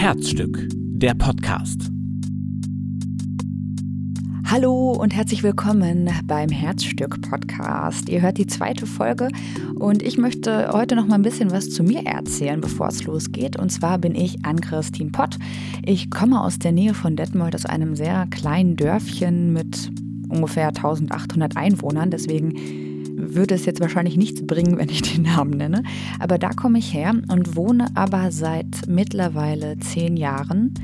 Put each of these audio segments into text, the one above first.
Herzstück, der Podcast. Hallo und herzlich willkommen beim Herzstück Podcast. Ihr hört die zweite Folge und ich möchte heute noch mal ein bisschen was zu mir erzählen, bevor es losgeht. Und zwar bin ich Ann-Christine Pott. Ich komme aus der Nähe von Detmold, aus einem sehr kleinen Dörfchen mit ungefähr 1800 Einwohnern. Deswegen würde es jetzt wahrscheinlich nichts bringen, wenn ich den Namen nenne. Aber da komme ich her und wohne aber seit mittlerweile zehn Jahren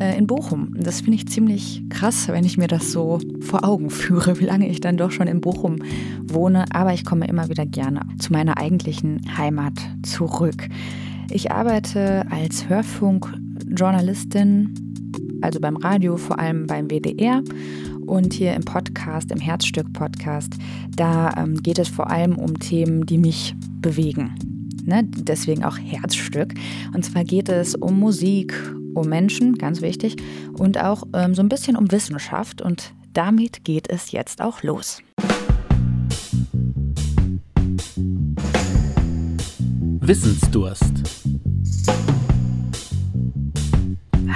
äh, in Bochum. Das finde ich ziemlich krass, wenn ich mir das so vor Augen führe, wie lange ich dann doch schon in Bochum wohne. Aber ich komme immer wieder gerne zu meiner eigentlichen Heimat zurück. Ich arbeite als Hörfunkjournalistin, also beim Radio, vor allem beim WDR und hier im Podcast, im Herzstück-Podcast, da ähm, geht es vor allem um Themen, die mich bewegen. Ne? Deswegen auch Herzstück. Und zwar geht es um Musik, um Menschen, ganz wichtig, und auch ähm, so ein bisschen um Wissenschaft. Und damit geht es jetzt auch los. Wissensdurst.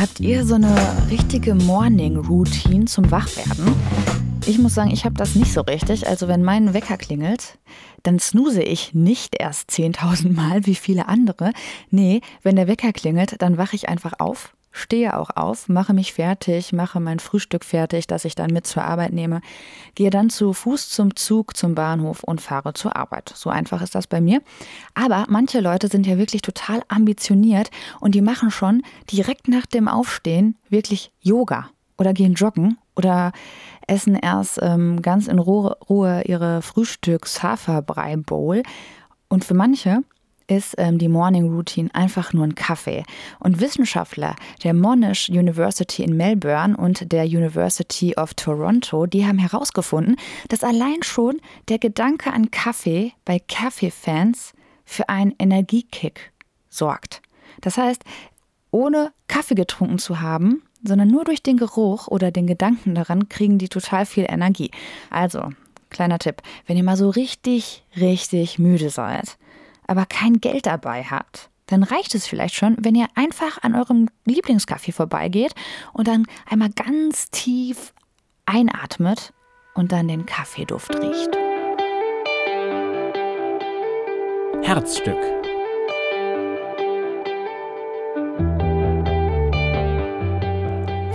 Habt ihr so eine richtige Morning Routine zum Wachwerden? Ich muss sagen, ich habe das nicht so richtig. Also wenn mein Wecker klingelt, dann snooze ich nicht erst 10.000 Mal wie viele andere. Nee, wenn der Wecker klingelt, dann wache ich einfach auf stehe auch auf, mache mich fertig, mache mein Frühstück fertig, das ich dann mit zur Arbeit nehme, gehe dann zu Fuß zum Zug, zum Bahnhof und fahre zur Arbeit. So einfach ist das bei mir. Aber manche Leute sind ja wirklich total ambitioniert und die machen schon direkt nach dem Aufstehen wirklich Yoga oder gehen joggen oder essen erst ähm, ganz in Ruhe, ihre Frühstücks-Haferbrei-Bowl. Und für manche ist ähm, die Morning Routine einfach nur ein Kaffee. Und Wissenschaftler der Monash University in Melbourne und der University of Toronto, die haben herausgefunden, dass allein schon der Gedanke an Kaffee bei Kaffeefans für einen Energiekick sorgt. Das heißt, ohne Kaffee getrunken zu haben, sondern nur durch den Geruch oder den Gedanken daran kriegen die total viel Energie. Also, kleiner Tipp, wenn ihr mal so richtig, richtig müde seid, aber kein Geld dabei habt, dann reicht es vielleicht schon, wenn ihr einfach an eurem Lieblingskaffee vorbeigeht und dann einmal ganz tief einatmet und dann den Kaffeeduft riecht. Herzstück.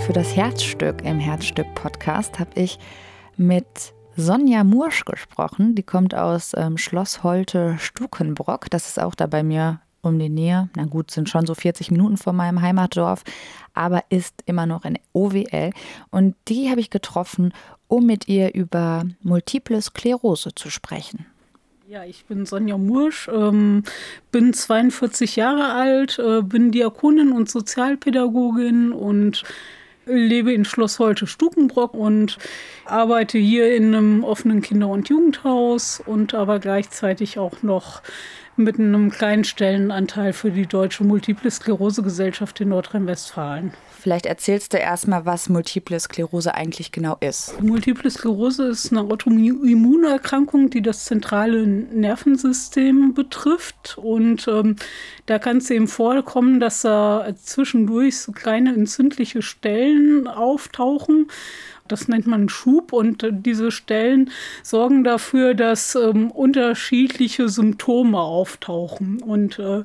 Für das Herzstück im Herzstück-Podcast habe ich mit Sonja Mursch gesprochen. Die kommt aus ähm, Schloss Holte-Stukenbrock. Das ist auch da bei mir um die Nähe. Na gut, sind schon so 40 Minuten von meinem Heimatdorf, aber ist immer noch in OWL. Und die habe ich getroffen, um mit ihr über multiple Sklerose zu sprechen. Ja, ich bin Sonja Mursch, ähm, bin 42 Jahre alt, äh, bin Diakonin und Sozialpädagogin und lebe in Schloss Holte Stukenbrock und arbeite hier in einem offenen Kinder- und Jugendhaus und aber gleichzeitig auch noch mit einem kleinen Stellenanteil für die Deutsche Multiple Sklerose Gesellschaft in Nordrhein-Westfalen. Vielleicht erzählst du erstmal, was Multiple Sklerose eigentlich genau ist. Multiple Sklerose ist eine Autoimmunerkrankung, die das zentrale Nervensystem betrifft. Und ähm, da kann es eben vorkommen, dass da zwischendurch so kleine entzündliche Stellen auftauchen. Das nennt man Schub und äh, diese Stellen sorgen dafür, dass ähm, unterschiedliche Symptome auftauchen. Und äh,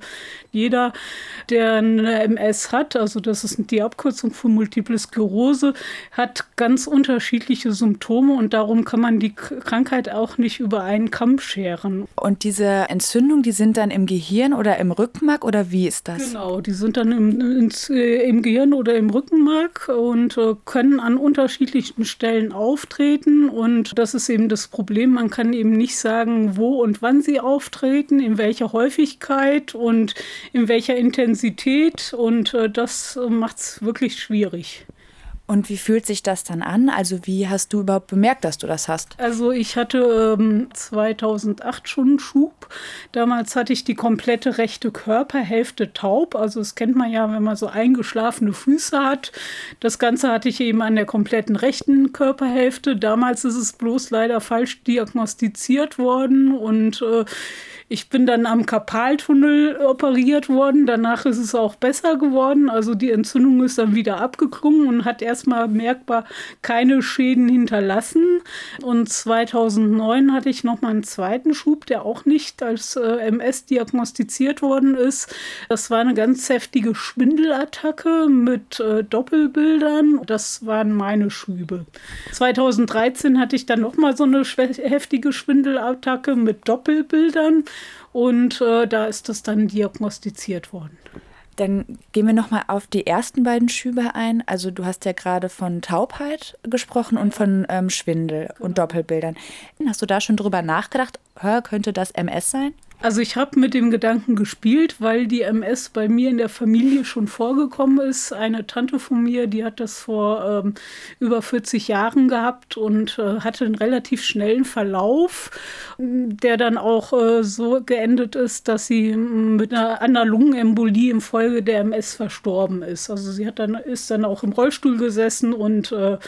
jeder, der eine MS hat, also das ist die Abkürzung für Multiple Sklerose, hat ganz unterschiedliche Symptome und darum kann man die Krankheit auch nicht über einen Kamm scheren. Und diese Entzündungen, die sind dann im Gehirn oder im Rückenmark oder wie ist das? Genau, die sind dann im, ins, äh, im Gehirn oder im Rückenmark und äh, können an unterschiedlichen Stellen auftreten und das ist eben das Problem. Man kann eben nicht sagen, wo und wann sie auftreten, in welcher Häufigkeit und in welcher Intensität und äh, das macht es wirklich schwierig. Und wie fühlt sich das dann an? Also wie hast du überhaupt bemerkt, dass du das hast? Also ich hatte ähm, 2008 schon einen Schub. Damals hatte ich die komplette rechte Körperhälfte taub. Also das kennt man ja, wenn man so eingeschlafene Füße hat. Das Ganze hatte ich eben an der kompletten rechten Körperhälfte. Damals ist es bloß leider falsch diagnostiziert worden und äh, ich bin dann am Karpaltunnel operiert worden. Danach ist es auch besser geworden. Also die Entzündung ist dann wieder abgeklungen und hat erstmal merkbar keine Schäden hinterlassen. Und 2009 hatte ich nochmal einen zweiten Schub, der auch nicht als äh, MS diagnostiziert worden ist. Das war eine ganz heftige Schwindelattacke mit äh, Doppelbildern. Das waren meine Schübe. 2013 hatte ich dann nochmal so eine heftige Schwindelattacke mit Doppelbildern. Und äh, da ist das dann diagnostiziert worden. Dann gehen wir nochmal auf die ersten beiden Schübe ein. Also du hast ja gerade von Taubheit gesprochen und von ähm, Schwindel genau. und Doppelbildern. Hast du da schon drüber nachgedacht, könnte das MS sein? Also ich habe mit dem Gedanken gespielt, weil die MS bei mir in der Familie schon vorgekommen ist. Eine Tante von mir, die hat das vor ähm, über 40 Jahren gehabt und äh, hatte einen relativ schnellen Verlauf, der dann auch äh, so geendet ist, dass sie mit einer, einer Lungenembolie infolge der MS verstorben ist. Also sie hat dann, ist dann auch im Rollstuhl gesessen und äh,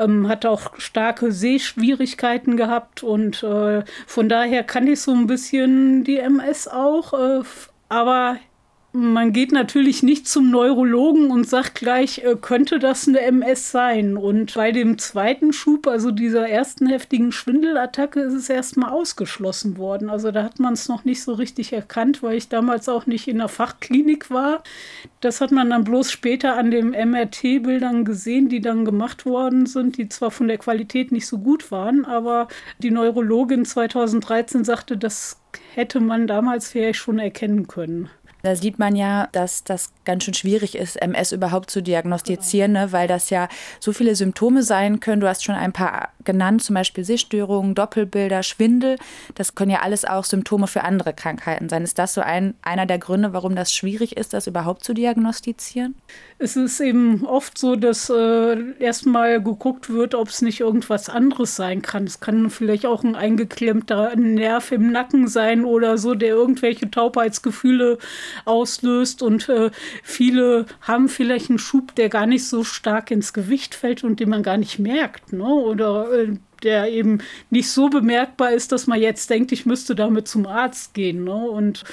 ähm, hat auch starke Sehschwierigkeiten gehabt und äh, von daher kann ich so ein bisschen die MS auch, äh, aber man geht natürlich nicht zum Neurologen und sagt gleich, äh, könnte das eine MS sein? Und bei dem zweiten Schub, also dieser ersten heftigen Schwindelattacke, ist es erstmal ausgeschlossen worden. Also da hat man es noch nicht so richtig erkannt, weil ich damals auch nicht in der Fachklinik war. Das hat man dann bloß später an den MRT-Bildern gesehen, die dann gemacht worden sind, die zwar von der Qualität nicht so gut waren, aber die Neurologin 2013 sagte, das hätte man damals vielleicht schon erkennen können. Da sieht man ja, dass das ganz schön schwierig ist, MS überhaupt zu diagnostizieren, ne? weil das ja so viele Symptome sein können. Du hast schon ein paar genannt, zum Beispiel Sehstörungen, Doppelbilder, Schwindel. Das können ja alles auch Symptome für andere Krankheiten sein. Ist das so ein, einer der Gründe, warum das schwierig ist, das überhaupt zu diagnostizieren? Es ist eben oft so, dass äh, erstmal geguckt wird, ob es nicht irgendwas anderes sein kann. Es kann vielleicht auch ein eingeklemmter Nerv im Nacken sein oder so, der irgendwelche Taubheitsgefühle auslöst. Und äh, viele haben vielleicht einen Schub, der gar nicht so stark ins Gewicht fällt und den man gar nicht merkt. Ne? Oder äh, der eben nicht so bemerkbar ist, dass man jetzt denkt, ich müsste damit zum Arzt gehen. Ne? Und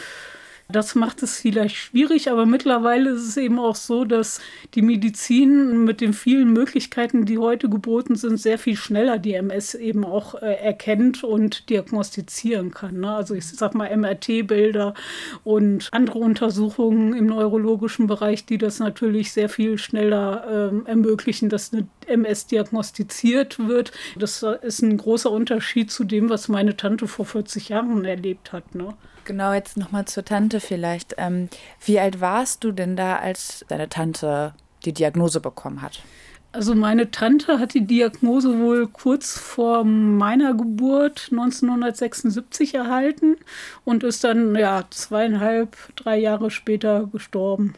das macht es vielleicht schwierig, aber mittlerweile ist es eben auch so, dass die Medizin mit den vielen Möglichkeiten, die heute geboten sind, sehr viel schneller die MS eben auch äh, erkennt und diagnostizieren kann. Ne? Also ich sag mal MRT-Bilder und andere Untersuchungen im neurologischen Bereich, die das natürlich sehr viel schneller äh, ermöglichen, dass eine MS diagnostiziert wird. Das ist ein großer Unterschied zu dem, was meine Tante vor 40 Jahren erlebt hat. Ne? Genau, jetzt nochmal zur Tante vielleicht. Ähm, wie alt warst du denn da, als deine Tante die Diagnose bekommen hat? Also meine Tante hat die Diagnose wohl kurz vor meiner Geburt 1976 erhalten und ist dann ja zweieinhalb, drei Jahre später gestorben.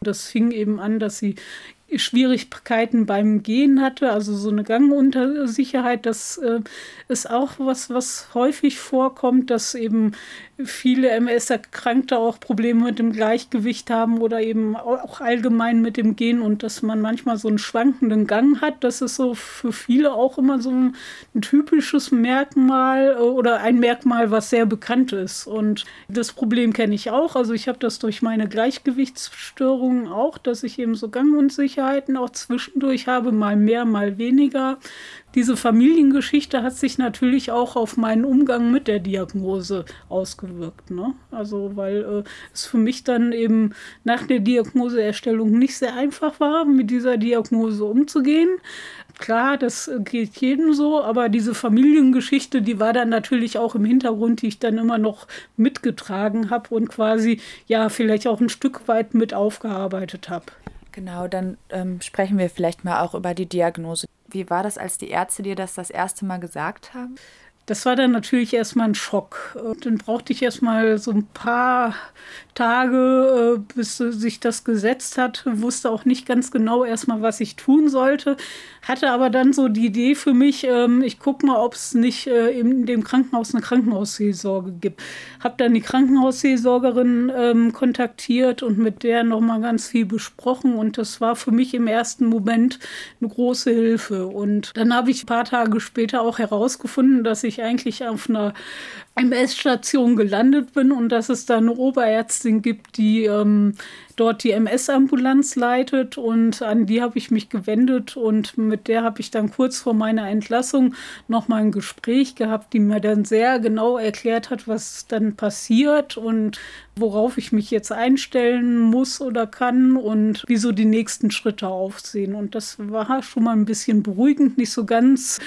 Das fing eben an, dass sie Schwierigkeiten beim Gehen hatte, also so eine Ganguntersicherheit, das äh, ist auch was, was häufig vorkommt, dass eben viele MS-Erkrankte auch Probleme mit dem Gleichgewicht haben oder eben auch allgemein mit dem Gehen und dass man manchmal so einen schwankenden Gang hat. Das ist so für viele auch immer so ein, ein typisches Merkmal äh, oder ein Merkmal, was sehr bekannt ist. Und das Problem kenne ich auch. Also ich habe das durch meine Gleichgewichtsstörungen auch, dass ich eben so Gangunsicherheiten auch zwischendurch habe, mal mehr, mal weniger diese Familiengeschichte hat sich natürlich auch auf meinen Umgang mit der Diagnose ausgewirkt. Ne? Also, weil äh, es für mich dann eben nach der Diagnoseerstellung nicht sehr einfach war, mit dieser Diagnose umzugehen. Klar, das geht jedem so, aber diese Familiengeschichte, die war dann natürlich auch im Hintergrund, die ich dann immer noch mitgetragen habe und quasi ja vielleicht auch ein Stück weit mit aufgearbeitet habe. Genau, dann ähm, sprechen wir vielleicht mal auch über die Diagnose. Wie war das, als die Ärzte dir das das erste Mal gesagt haben? das war dann natürlich erstmal ein Schock. Dann brauchte ich erstmal so ein paar Tage, äh, bis sich das gesetzt hat, wusste auch nicht ganz genau erstmal, was ich tun sollte, hatte aber dann so die Idee für mich, ähm, ich gucke mal, ob es nicht äh, in dem Krankenhaus eine Krankenhausseelsorge gibt. Habe dann die Krankenhausseelsorgerin ähm, kontaktiert und mit der nochmal ganz viel besprochen und das war für mich im ersten Moment eine große Hilfe. Und dann habe ich ein paar Tage später auch herausgefunden, dass ich eigentlich auf einer MS-Station gelandet bin und dass es da eine Oberärztin gibt, die ähm, dort die MS-Ambulanz leitet und an die habe ich mich gewendet und mit der habe ich dann kurz vor meiner Entlassung nochmal ein Gespräch gehabt, die mir dann sehr genau erklärt hat, was dann passiert und worauf ich mich jetzt einstellen muss oder kann und wieso die nächsten Schritte aufsehen. Und das war schon mal ein bisschen beruhigend, nicht so ganz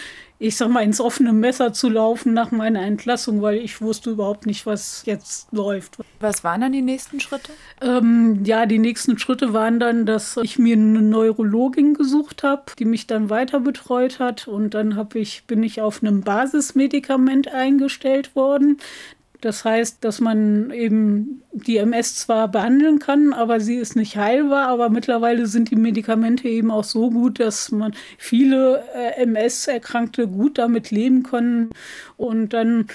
ich sag mal, ins offene Messer zu laufen nach meiner Entlassung, weil ich wusste überhaupt nicht, was jetzt läuft. Was waren dann die nächsten Schritte? Ähm, ja, die nächsten Schritte waren dann, dass ich mir eine Neurologin gesucht habe, die mich dann weiter betreut hat. Und dann ich, bin ich auf einem Basismedikament eingestellt worden. Das heißt, dass man eben die MS zwar behandeln kann, aber sie ist nicht heilbar. Aber mittlerweile sind die Medikamente eben auch so gut, dass man viele äh, MS-Erkrankte gut damit leben können. Und dann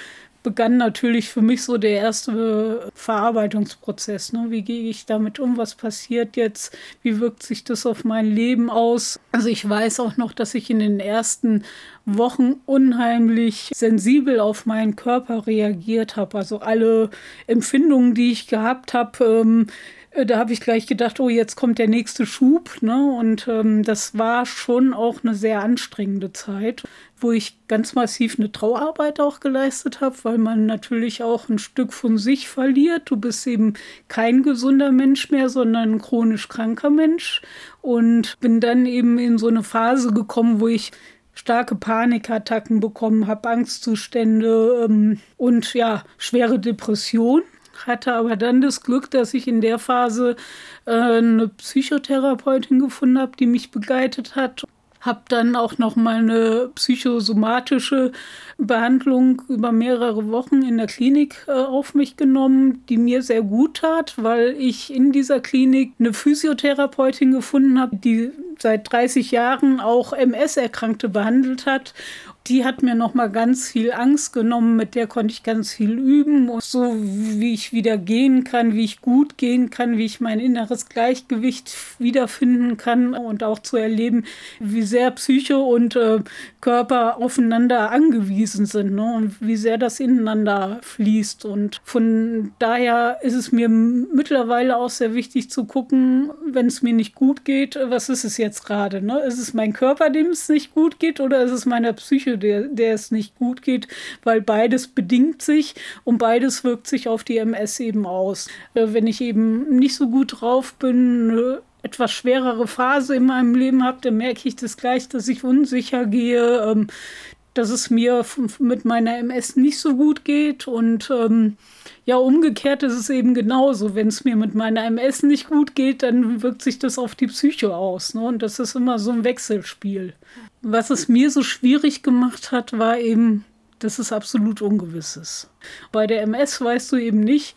begann natürlich für mich so der erste Verarbeitungsprozess. Ne? Wie gehe ich damit um? Was passiert jetzt? Wie wirkt sich das auf mein Leben aus? Also ich weiß auch noch, dass ich in den ersten Wochen unheimlich sensibel auf meinen Körper reagiert habe. Also alle Empfindungen, die ich gehabt habe, ähm, äh, da habe ich gleich gedacht, oh, jetzt kommt der nächste Schub. Ne? Und ähm, das war schon auch eine sehr anstrengende Zeit, wo ich ganz massiv eine Trauerarbeit auch geleistet habe, weil man natürlich auch ein Stück von sich verliert. Du bist eben kein gesunder Mensch mehr, sondern ein chronisch kranker Mensch. Und bin dann eben in so eine Phase gekommen, wo ich starke Panikattacken bekommen habe, Angstzustände ähm, und ja, schwere Depression hatte aber dann das Glück, dass ich in der Phase äh, eine Psychotherapeutin gefunden habe, die mich begleitet hat. Habe dann auch noch mal eine psychosomatische Behandlung über mehrere Wochen in der Klinik äh, auf mich genommen, die mir sehr gut tat, weil ich in dieser Klinik eine Physiotherapeutin gefunden habe, die seit 30 Jahren auch MS-Erkrankte behandelt hat die hat mir noch mal ganz viel Angst genommen, mit der konnte ich ganz viel üben, so wie ich wieder gehen kann, wie ich gut gehen kann, wie ich mein inneres Gleichgewicht wiederfinden kann und auch zu erleben, wie sehr Psyche und äh, Körper aufeinander angewiesen sind ne? und wie sehr das ineinander fließt. Und von daher ist es mir mittlerweile auch sehr wichtig zu gucken, wenn es mir nicht gut geht, was ist es jetzt gerade? Ne? Ist es mein Körper, dem es nicht gut geht oder ist es meiner Psyche, der, der es nicht gut geht, weil beides bedingt sich und beides wirkt sich auf die MS eben aus. Äh, wenn ich eben nicht so gut drauf bin, eine etwas schwerere Phase in meinem Leben habe, dann merke ich das gleich, dass ich unsicher gehe, ähm, dass es mir mit meiner MS nicht so gut geht und ähm, ja, umgekehrt ist es eben genauso. Wenn es mir mit meiner MS nicht gut geht, dann wirkt sich das auf die Psyche aus. Ne? Und das ist immer so ein Wechselspiel. Was es mir so schwierig gemacht hat, war eben, dass es absolut ungewiss ist. Bei der MS weißt du eben nicht,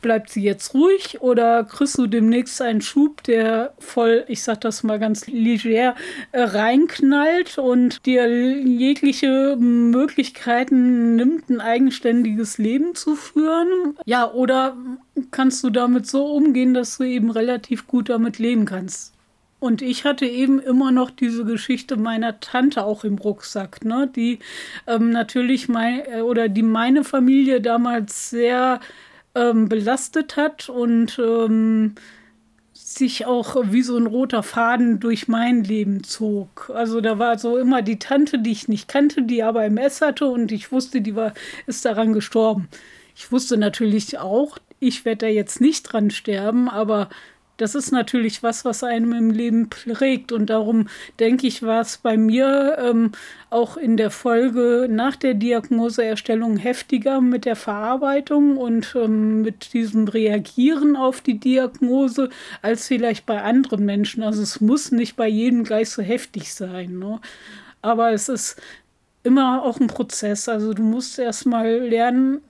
bleibt sie jetzt ruhig oder kriegst du demnächst einen Schub, der voll, ich sag das mal ganz leger, äh, reinknallt und dir jegliche Möglichkeiten nimmt, ein eigenständiges Leben zu führen? Ja, oder kannst du damit so umgehen, dass du eben relativ gut damit leben kannst? Und ich hatte eben immer noch diese Geschichte meiner Tante auch im Rucksack, ne? die ähm, natürlich mein, äh, oder die meine Familie damals sehr ähm, belastet hat und ähm, sich auch wie so ein roter Faden durch mein Leben zog. Also da war so immer die Tante, die ich nicht kannte, die aber MS hatte und ich wusste, die war, ist daran gestorben. Ich wusste natürlich auch, ich werde da jetzt nicht dran sterben, aber das ist natürlich was, was einem im Leben prägt. Und darum denke ich, war es bei mir ähm, auch in der Folge nach der Diagnoseerstellung heftiger mit der Verarbeitung und ähm, mit diesem Reagieren auf die Diagnose als vielleicht bei anderen Menschen. Also es muss nicht bei jedem gleich so heftig sein. Ne? Aber es ist immer auch ein Prozess. Also du musst erstmal lernen,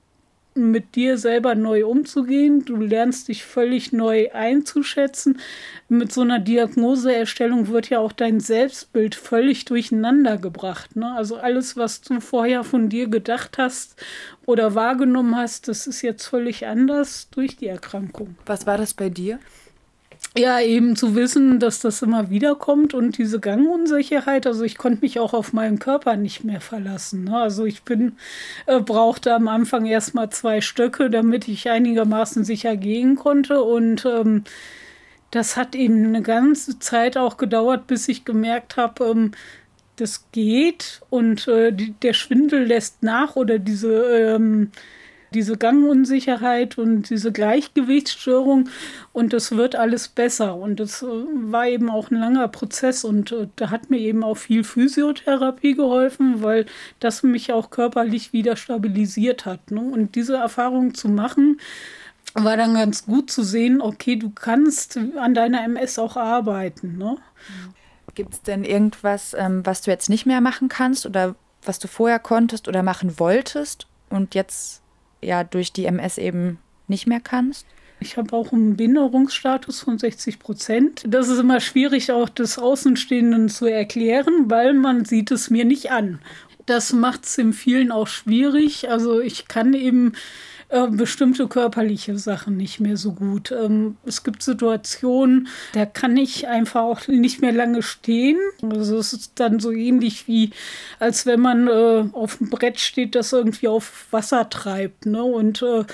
mit dir selber neu umzugehen. Du lernst dich völlig neu einzuschätzen. Mit so einer Diagnoseerstellung wird ja auch dein Selbstbild völlig durcheinander gebracht. Ne? Also alles, was du vorher von dir gedacht hast oder wahrgenommen hast, das ist jetzt völlig anders durch die Erkrankung. Was war das bei dir? Ja, eben zu wissen, dass das immer wieder kommt und diese Gangunsicherheit. Also ich konnte mich auch auf meinen Körper nicht mehr verlassen. Ne? Also ich bin, äh, brauchte am Anfang erstmal zwei Stöcke, damit ich einigermaßen sicher gehen konnte. Und ähm, das hat eben eine ganze Zeit auch gedauert, bis ich gemerkt habe, ähm, das geht und äh, die, der Schwindel lässt nach oder diese ähm, diese Gangunsicherheit und diese Gleichgewichtsstörung und es wird alles besser. Und das äh, war eben auch ein langer Prozess und äh, da hat mir eben auch viel Physiotherapie geholfen, weil das mich auch körperlich wieder stabilisiert hat. Ne? Und diese Erfahrung zu machen, war dann ganz gut zu sehen, okay, du kannst an deiner MS auch arbeiten. Ne? Gibt es denn irgendwas, ähm, was du jetzt nicht mehr machen kannst oder was du vorher konntest oder machen wolltest und jetzt ja durch die MS eben nicht mehr kannst? Ich habe auch einen Behinderungsstatus von 60 Prozent. Das ist immer schwierig, auch des Außenstehenden zu erklären, weil man sieht es mir nicht an. Das macht es in vielen auch schwierig. Also ich kann eben äh, bestimmte körperliche Sachen nicht mehr so gut. Ähm, es gibt Situationen, da kann ich einfach auch nicht mehr lange stehen. Also es ist dann so ähnlich wie, als wenn man äh, auf dem Brett steht, das irgendwie auf Wasser treibt. Ne? Und äh,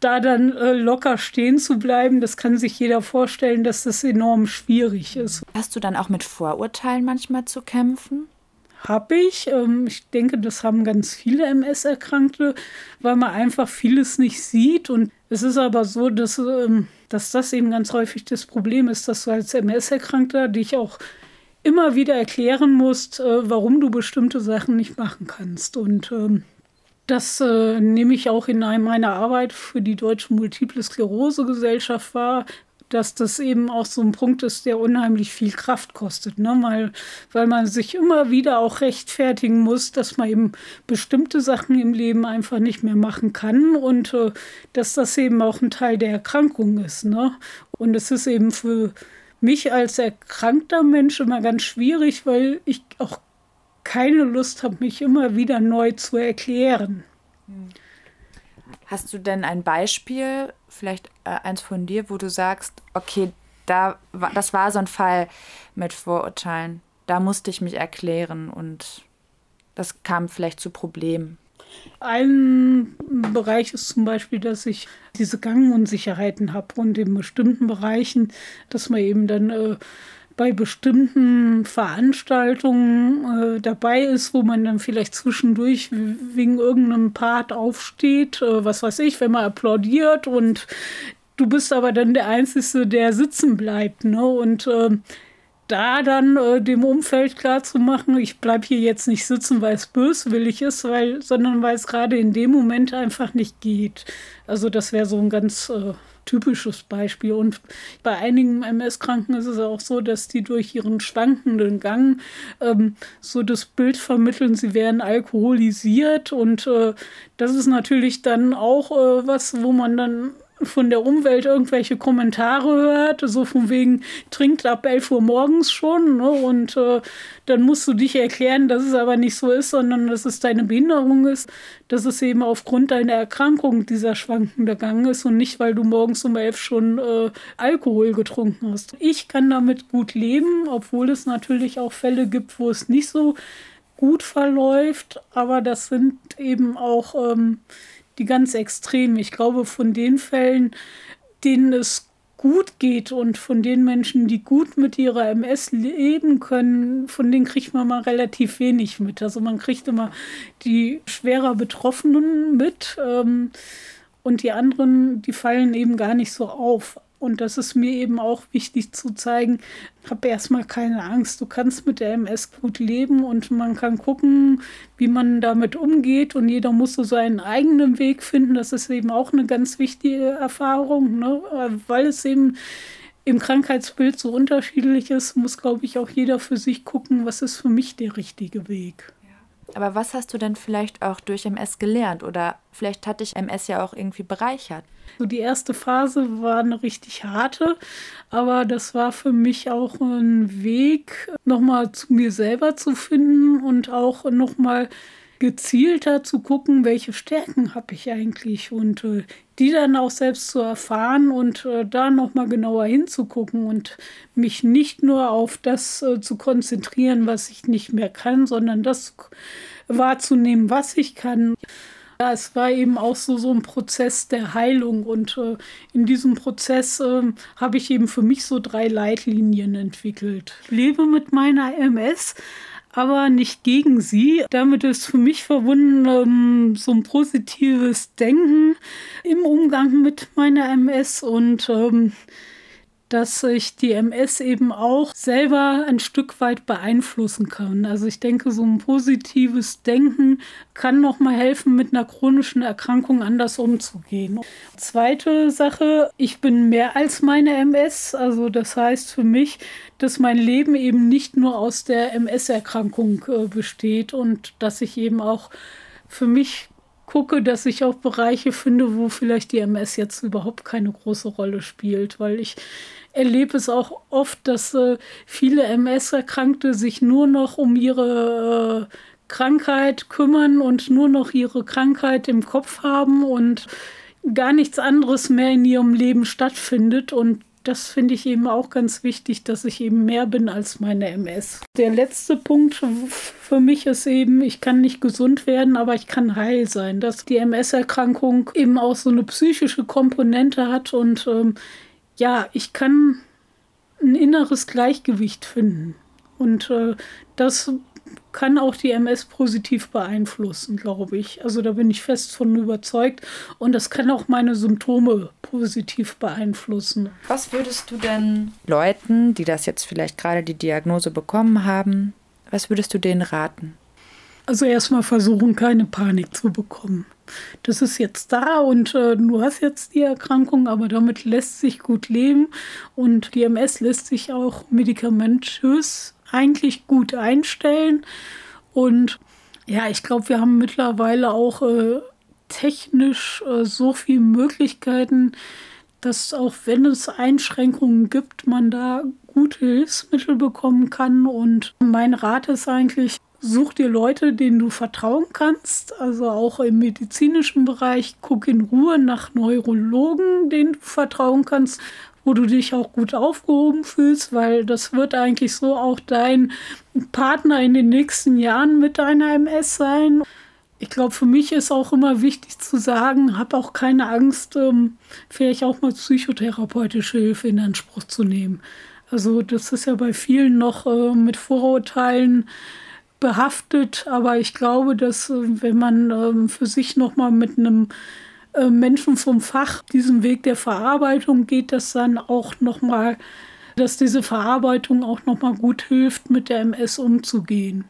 da dann locker stehen zu bleiben, das kann sich jeder vorstellen, dass das enorm schwierig ist. Hast du dann auch mit Vorurteilen manchmal zu kämpfen? Habe ich. Ähm, ich denke, das haben ganz viele MS-Erkrankte, weil man einfach vieles nicht sieht. Und es ist aber so, dass, ähm, dass das eben ganz häufig das Problem ist, dass du als MS-Erkrankter dich auch immer wieder erklären musst, äh, warum du bestimmte Sachen nicht machen kannst. Und ähm, das äh, nehme ich auch in meiner Arbeit für die Deutsche Multiple Sklerose Gesellschaft wahr dass das eben auch so ein Punkt ist, der unheimlich viel Kraft kostet, ne? weil, weil man sich immer wieder auch rechtfertigen muss, dass man eben bestimmte Sachen im Leben einfach nicht mehr machen kann und äh, dass das eben auch ein Teil der Erkrankung ist. Ne? Und es ist eben für mich als erkrankter Mensch immer ganz schwierig, weil ich auch keine Lust habe, mich immer wieder neu zu erklären. Hm. Hast du denn ein Beispiel, vielleicht äh, eins von dir, wo du sagst, okay, da, das war so ein Fall mit Vorurteilen. Da musste ich mich erklären und das kam vielleicht zu Problemen. Ein Bereich ist zum Beispiel, dass ich diese Gangunsicherheiten habe und in bestimmten Bereichen, dass man eben dann äh, bei bestimmten Veranstaltungen äh, dabei ist, wo man dann vielleicht zwischendurch wegen irgendeinem Part aufsteht, äh, was weiß ich, wenn man applaudiert und du bist aber dann der Einzige, der sitzen bleibt. Ne? Und äh, da dann äh, dem Umfeld klar zu machen, ich bleibe hier jetzt nicht sitzen, weil es böswillig ist, weil, sondern weil es gerade in dem Moment einfach nicht geht. Also das wäre so ein ganz äh, typisches Beispiel. Und bei einigen MS-Kranken ist es auch so, dass die durch ihren schwankenden Gang ähm, so das Bild vermitteln, sie wären alkoholisiert. Und äh, das ist natürlich dann auch äh, was, wo man dann von der Umwelt irgendwelche Kommentare hört, so von wegen, trinkt ab 11 Uhr morgens schon. Ne? Und äh, dann musst du dich erklären, dass es aber nicht so ist, sondern dass es deine Behinderung ist, dass es eben aufgrund deiner Erkrankung dieser schwankende Gang ist und nicht, weil du morgens um 11 schon äh, Alkohol getrunken hast. Ich kann damit gut leben, obwohl es natürlich auch Fälle gibt, wo es nicht so gut verläuft, aber das sind eben auch ähm, die ganz extremen. Ich glaube, von den Fällen, denen es gut geht und von den Menschen, die gut mit ihrer MS leben können, von denen kriegt man mal relativ wenig mit. Also man kriegt immer die schwerer Betroffenen mit ähm, und die anderen, die fallen eben gar nicht so auf. Und das ist mir eben auch wichtig zu zeigen, hab erstmal keine Angst. Du kannst mit der MS gut leben und man kann gucken, wie man damit umgeht. Und jeder muss so seinen eigenen Weg finden. Das ist eben auch eine ganz wichtige Erfahrung, ne? weil es eben im Krankheitsbild so unterschiedlich ist, muss, glaube ich, auch jeder für sich gucken, was ist für mich der richtige Weg. Aber was hast du denn vielleicht auch durch MS gelernt oder vielleicht hat dich MS ja auch irgendwie bereichert? So die erste Phase war eine richtig harte, aber das war für mich auch ein Weg, nochmal zu mir selber zu finden und auch nochmal gezielter zu gucken, welche Stärken habe ich eigentlich und äh, die dann auch selbst zu erfahren und äh, da nochmal genauer hinzugucken und mich nicht nur auf das äh, zu konzentrieren, was ich nicht mehr kann, sondern das wahrzunehmen, was ich kann. Ja, es war eben auch so, so ein Prozess der Heilung und äh, in diesem Prozess äh, habe ich eben für mich so drei Leitlinien entwickelt. Ich lebe mit meiner MS, aber nicht gegen sie. Damit ist für mich verbunden ähm, so ein positives Denken im Umgang mit meiner MS und ähm, dass ich die MS eben auch selber ein Stück weit beeinflussen kann. Also ich denke, so ein positives Denken kann noch mal helfen, mit einer chronischen Erkrankung anders umzugehen. Zweite Sache, ich bin mehr als meine MS. Also das heißt für mich, dass mein Leben eben nicht nur aus der MS-Erkrankung äh, besteht und dass ich eben auch für mich gucke, dass ich auch Bereiche finde, wo vielleicht die MS jetzt überhaupt keine große Rolle spielt, weil ich erlebe es auch oft, dass äh, viele MS-Erkrankte sich nur noch um ihre äh, Krankheit kümmern und nur noch ihre Krankheit im Kopf haben und gar nichts anderes mehr in ihrem Leben stattfindet. Und das finde ich eben auch ganz wichtig, dass ich eben mehr bin als meine MS. Der letzte Punkt für mich ist eben, ich kann nicht gesund werden, aber ich kann heil sein. Dass die MS-Erkrankung eben auch so eine psychische Komponente hat und ähm, ja, ich kann ein inneres Gleichgewicht finden. Und äh, das kann auch die MS positiv beeinflussen, glaube ich. Also da bin ich fest von überzeugt. Und das kann auch meine Symptome positiv beeinflussen. Was würdest du denn Leuten, die das jetzt vielleicht gerade die Diagnose bekommen haben, was würdest du denen raten? Also erstmal versuchen, keine Panik zu bekommen. Das ist jetzt da und äh, du hast jetzt die Erkrankung, aber damit lässt sich gut leben. Und die MS lässt sich auch medikamentös eigentlich gut einstellen. Und ja, ich glaube, wir haben mittlerweile auch äh, technisch äh, so viele Möglichkeiten, dass auch wenn es Einschränkungen gibt, man da gute Hilfsmittel bekommen kann. Und mein Rat ist eigentlich, Such dir Leute, denen du vertrauen kannst, also auch im medizinischen Bereich. Guck in Ruhe nach Neurologen, denen du vertrauen kannst, wo du dich auch gut aufgehoben fühlst, weil das wird eigentlich so auch dein Partner in den nächsten Jahren mit deiner MS sein. Ich glaube, für mich ist auch immer wichtig zu sagen, hab auch keine Angst, ähm, vielleicht auch mal psychotherapeutische Hilfe in Anspruch zu nehmen. Also das ist ja bei vielen noch äh, mit Vorurteilen behaftet, aber ich glaube, dass äh, wenn man ähm, für sich nochmal mit einem äh, Menschen vom Fach diesen Weg der Verarbeitung geht, dass dann auch nochmal, dass diese Verarbeitung auch nochmal gut hilft, mit der MS umzugehen.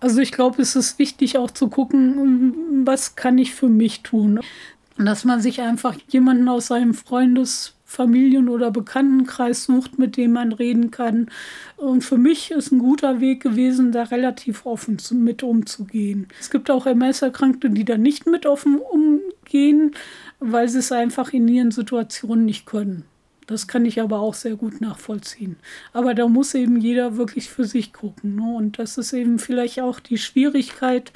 Also ich glaube, es ist wichtig auch zu gucken, was kann ich für mich tun. Dass man sich einfach jemanden aus seinem Freundes Familien- oder Bekanntenkreis sucht, mit dem man reden kann. Und für mich ist ein guter Weg gewesen, da relativ offen zu, mit umzugehen. Es gibt auch MS-Erkrankte, die da nicht mit offen umgehen, weil sie es einfach in ihren Situationen nicht können. Das kann ich aber auch sehr gut nachvollziehen. Aber da muss eben jeder wirklich für sich gucken. Ne? Und das ist eben vielleicht auch die Schwierigkeit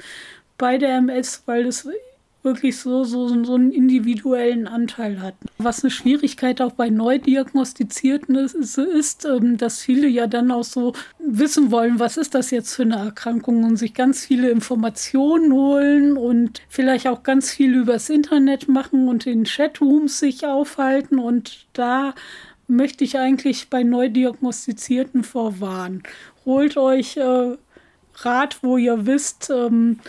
bei der MS, weil es wirklich so, so, so einen individuellen Anteil hat. Was eine Schwierigkeit auch bei Neudiagnostizierten ist, ist, ist, ähm, dass viele ja dann auch so wissen wollen, was ist das jetzt für eine Erkrankung und sich ganz viele Informationen holen und vielleicht auch ganz viel übers Internet machen und in Chatrooms sich aufhalten und da möchte ich eigentlich bei Neudiagnostizierten vorwarnen. Holt euch äh, Rat, wo ihr wisst, ähm,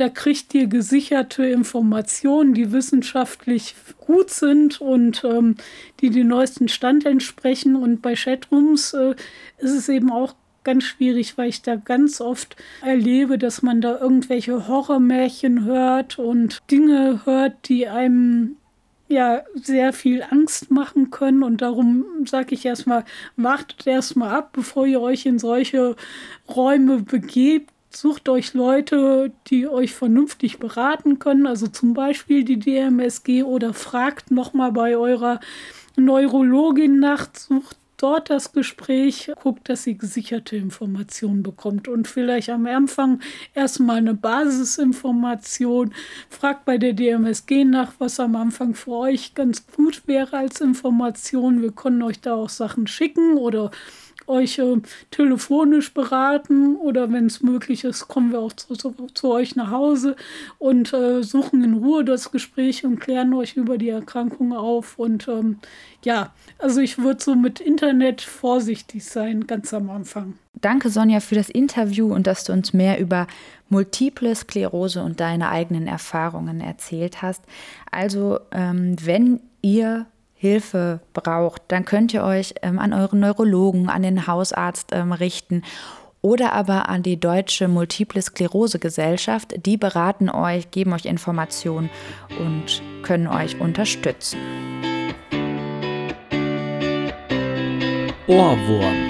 da kriegt ihr gesicherte Informationen, die wissenschaftlich gut sind und ähm, die den neuesten Stand entsprechen. Und bei Chatrooms äh, ist es eben auch ganz schwierig, weil ich da ganz oft erlebe, dass man da irgendwelche Horrormärchen hört und Dinge hört, die einem ja sehr viel Angst machen können. Und darum sage ich erstmal, wartet erstmal ab, bevor ihr euch in solche Räume begebt sucht euch Leute, die euch vernünftig beraten können, also zum Beispiel die DMSG oder fragt nochmal bei eurer Neurologin nach, sucht dort das Gespräch, guckt, dass sie gesicherte Informationen bekommt. Und vielleicht am Anfang erstmal eine Basisinformation, fragt bei der DMSG nach, was am Anfang für euch ganz gut wäre als Information. Wir können euch da auch Sachen schicken oder euch äh, telefonisch beraten oder wenn es möglich ist, kommen wir auch zu, zu, zu euch nach Hause und äh, suchen in Ruhe das Gespräch und klären euch über die Erkrankung auf. Und ähm, ja, also ich würde so mit Internet vorsichtig sein, ganz am Anfang. Danke, Sonja, für das Interview und dass du uns mehr über multiple Sklerose und deine eigenen Erfahrungen erzählt hast. Also, ähm, wenn ihr Hilfe braucht, dann könnt ihr euch ähm, an euren Neurologen, an den Hausarzt ähm, richten oder aber an die Deutsche Multiple Sklerose Gesellschaft. Die beraten euch, geben euch Informationen und können euch unterstützen. Ohrwurm.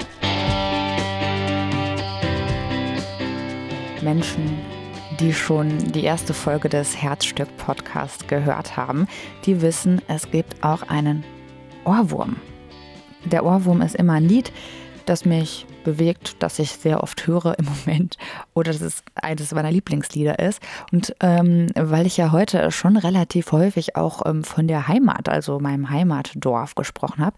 Menschen die schon die erste Folge des Herzstück Podcast gehört haben, die wissen, es gibt auch einen Ohrwurm. Der Ohrwurm ist immer ein Lied, das mich bewegt, das ich sehr oft höre im Moment oder das es eines meiner Lieblingslieder ist. Und ähm, weil ich ja heute schon relativ häufig auch ähm, von der Heimat, also meinem Heimatdorf gesprochen habe,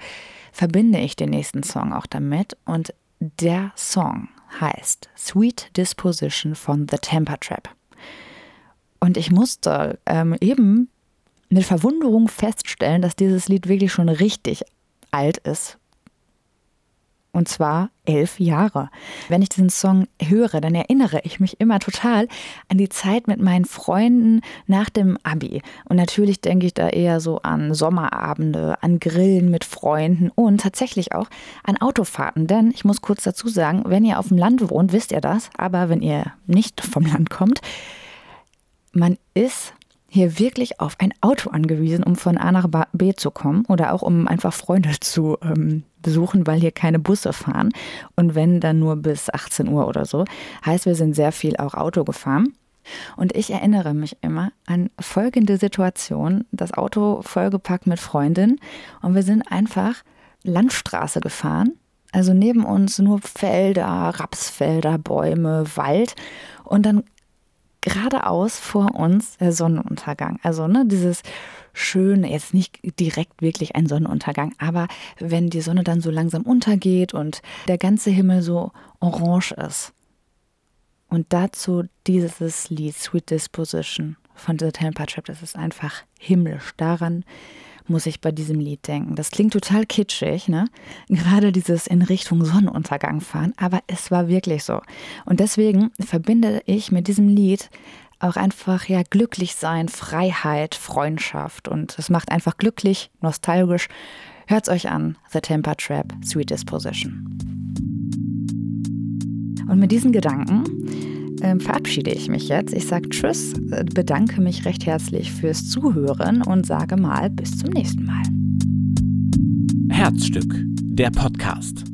verbinde ich den nächsten Song auch damit. Und der Song heißt Sweet Disposition von The Temper Trap. Und ich musste ähm, eben mit Verwunderung feststellen, dass dieses Lied wirklich schon richtig alt ist. Und zwar elf Jahre. Wenn ich diesen Song höre, dann erinnere ich mich immer total an die Zeit mit meinen Freunden nach dem Abi. Und natürlich denke ich da eher so an Sommerabende, an Grillen mit Freunden und tatsächlich auch an Autofahrten. Denn ich muss kurz dazu sagen, wenn ihr auf dem Land wohnt, wisst ihr das. Aber wenn ihr nicht vom Land kommt, man ist hier wirklich auf ein Auto angewiesen, um von A nach B zu kommen oder auch um einfach Freunde zu ähm, besuchen, weil hier keine Busse fahren. Und wenn dann nur bis 18 Uhr oder so. Heißt, wir sind sehr viel auch Auto gefahren. Und ich erinnere mich immer an folgende Situation: Das Auto vollgepackt mit Freundinnen und wir sind einfach Landstraße gefahren. Also neben uns nur Felder, Rapsfelder, Bäume, Wald. Und dann geradeaus vor uns der Sonnenuntergang. Also ne, dieses schöne, jetzt nicht direkt wirklich ein Sonnenuntergang, aber wenn die Sonne dann so langsam untergeht und der ganze Himmel so orange ist. Und dazu dieses Lied Sweet Disposition von The Temper Trap, das ist einfach himmlisch. Daran muss ich bei diesem Lied denken. Das klingt total kitschig, ne? Gerade dieses in Richtung Sonnenuntergang fahren, aber es war wirklich so. Und deswegen verbinde ich mit diesem Lied auch einfach ja glücklich sein, Freiheit, Freundschaft und es macht einfach glücklich, nostalgisch. Hört's euch an, The Temper Trap, Sweet Disposition. Und mit diesen Gedanken äh, verabschiede ich mich jetzt. Ich sage Tschüss, bedanke mich recht herzlich fürs Zuhören und sage mal bis zum nächsten Mal. Herzstück, der Podcast.